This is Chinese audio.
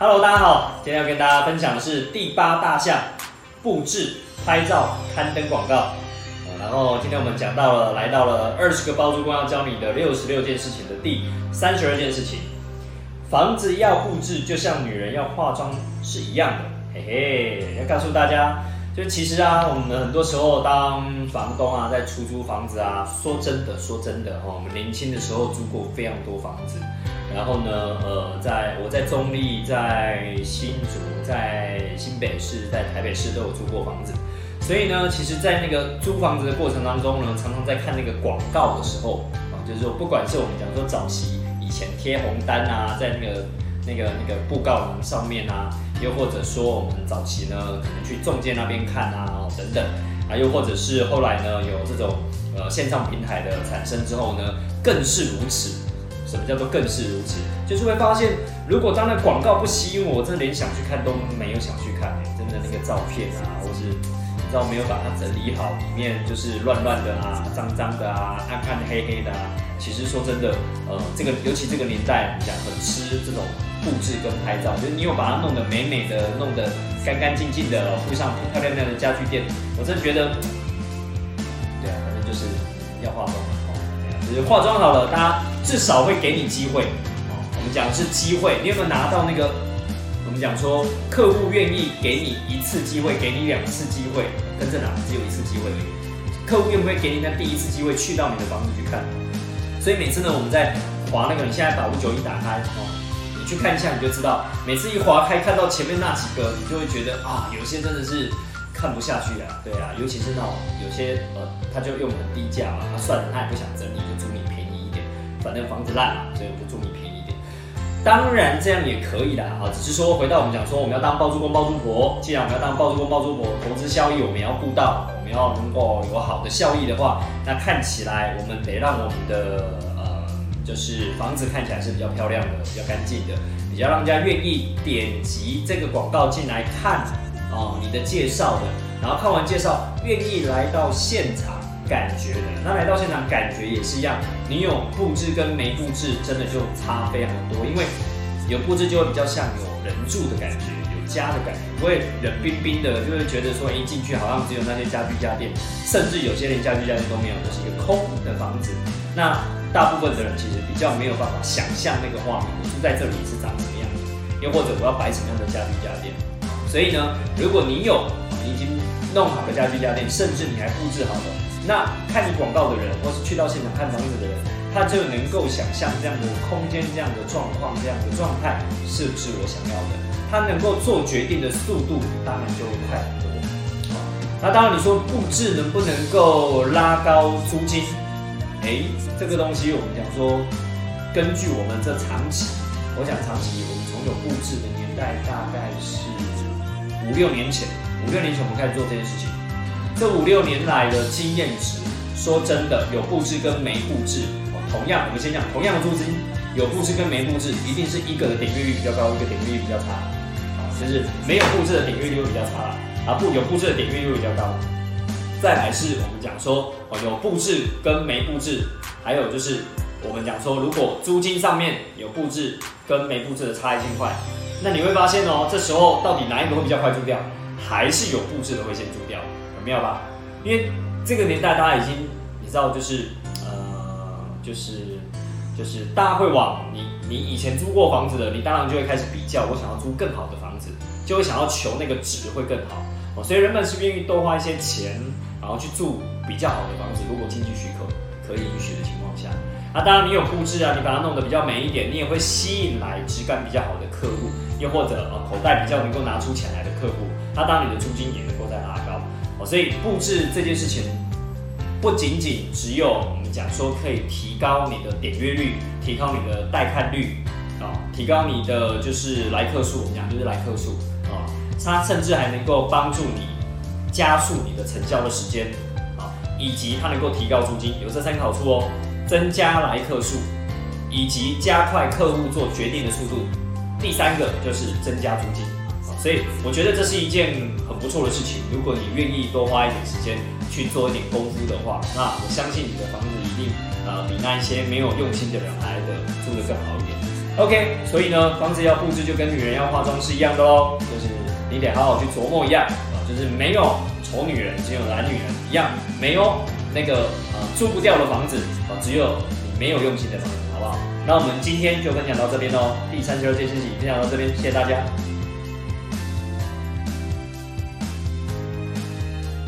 Hello，大家好，今天要跟大家分享的是第八大项布置、拍照、刊登广告。然后今天我们讲到了，来到了二十个包租公要教你的六十六件事情的第三十二件事情。房子要布置，就像女人要化妆是一样的。嘿嘿，要告诉大家，就其实啊，我们很多时候当房东啊，在出租房子啊，说真的，说真的哦，我们年轻的时候租过非常多房子。然后呢，呃，在我在中立、在新竹、在新北市、在台北市都有租过房子，所以呢，其实，在那个租房子的过程当中呢，常常在看那个广告的时候啊，就是说，不管是我们讲说早期以前贴红单啊，在那个那个那个布告栏上面啊，又或者说我们早期呢，可能去中介那边看啊，等等啊，又或者是后来呢，有这种呃线上平台的产生之后呢，更是如此。什么叫做更是如此？就是会发现，如果当那广告不吸引我，我真的连想去看都没有想去看、真的那个照片啊，或是你知道没有把它整理好，里面就是乱乱的啊、脏脏的啊、暗暗黑黑的啊。其实说真的，呃，这个尤其这个年代，你讲很吃这种布置跟拍照，就是你有把它弄得美美的，弄得干干净净的，附上漂漂亮亮的家具店，我真的觉得，对啊，反正就是要化妆嘛，哦，对啊就是化妆好了，大家至少会给你机会。我们讲的是机会，你有没有拿到那个？我们讲说，客户愿意给你一次机会，给你两次机会，跟正哪只有一次机会而已。客户愿不愿意给你那第一次机会，去到你的房子去看？所以每次呢，我们在划那个，你现在把五九一打开哦，你去看一下，你就知道，每次一划开看到前面那几个，你就会觉得啊，有些真的是看不下去啊，对啊，尤其是那种有些呃，他就用很低价嘛，他算了，他也不想整理，就租你便宜，反正房子烂嘛，所以我就租你便宜点。当然这样也可以的啊，只是说回到我们讲说，我们要当包租公包租婆，既然我们要当包租公包租婆，投资效益我们要顾到，我们要能够有好的效益的话，那看起来我们得让我们的呃，就是房子看起来是比较漂亮的，比较干净的，比较让人家愿意点击这个广告进来看哦、你的介绍的，然后看完介绍愿意来到现场感觉的，那来到现场感觉也是一样，你有布置跟没布置真的就差非常多，因为有布置就会比较像有人住的感觉，有家的感觉，不会冷冰冰的，就会觉得说一进去好像只有那些家具家电，甚至有些连家具家电都没有，就是一个空的房子。那大部分的人其实比较没有办法想象那个画面，我住在这里是长什么样子，又或者我要摆什么样的家具家电。所以呢，如果你有你已经弄好的家具家电，甚至你还布置好了，那看你广告的人，或是去到现场看房子的人，他就能够想象这样的空间、这样的状况、这样的状态是不是我想要的。他能够做决定的速度，当然就会快很多。那当然你说布置能不能够拉高租金？哎，这个东西我们讲说，根据我们这长期，我讲长期，我们从有布置的年代大概是五六年前，五六年前我们开始做这件事情，这五六年来的经验值，说真的，有布置跟没布置，同样我们先讲同样的租金，有布置跟没布置，一定是一个的点阅率比较高，一个点阅率比较差，啊，就是没有布置的点阅率会比较差，啊不有布置的点阅率会比较高。再来是我们讲说哦，有布置跟没布置，还有就是我们讲说，如果租金上面有布置跟没布置的差一千块，那你会发现哦，这时候到底哪一个会比较快租掉？还是有布置的会先租掉，没有吧？因为这个年代大家已经你知道，就是呃，就是就是大家会往你你以前租过房子的，你当然就会开始比较，我想要租更好的房子，就会想要求那个值会更好哦，所以人们是愿意多花一些钱。然后去住比较好的房子，如果经济许可可以允许的情况下，那当然你有布置啊，你把它弄得比较美一点，你也会吸引来质感比较好的客户，又或者呃口袋比较能够拿出钱来的客户，那当你的租金也能。所以布置这件事情，不仅仅只有我们讲说可以提高你的点阅率，提高你的带看率啊、提高你的就是来客数，我们讲就是来客数啊、它甚至还能够帮助你。加速你的成交的时间啊，以及它能够提高租金，有这三个好处哦：增加来客数，以及加快客户做决定的速度。第三个就是增加租金，所以我觉得这是一件很不错的事情。如果你愿意多花一点时间去做一点功夫的话，那我相信你的房子一定呃比那一些没有用心的人来的住得更好一点。OK，所以呢，房子要布置就跟女人要化妆是一样的哦，就是你得好好去琢磨一样啊，就是没有丑女人，只有懒女人一样，没有那个啊住不掉的房子啊，只有你没有用心的房子，好不好？那我们今天就分享到这边喽，第三十二件事情分享到这边，谢谢大家。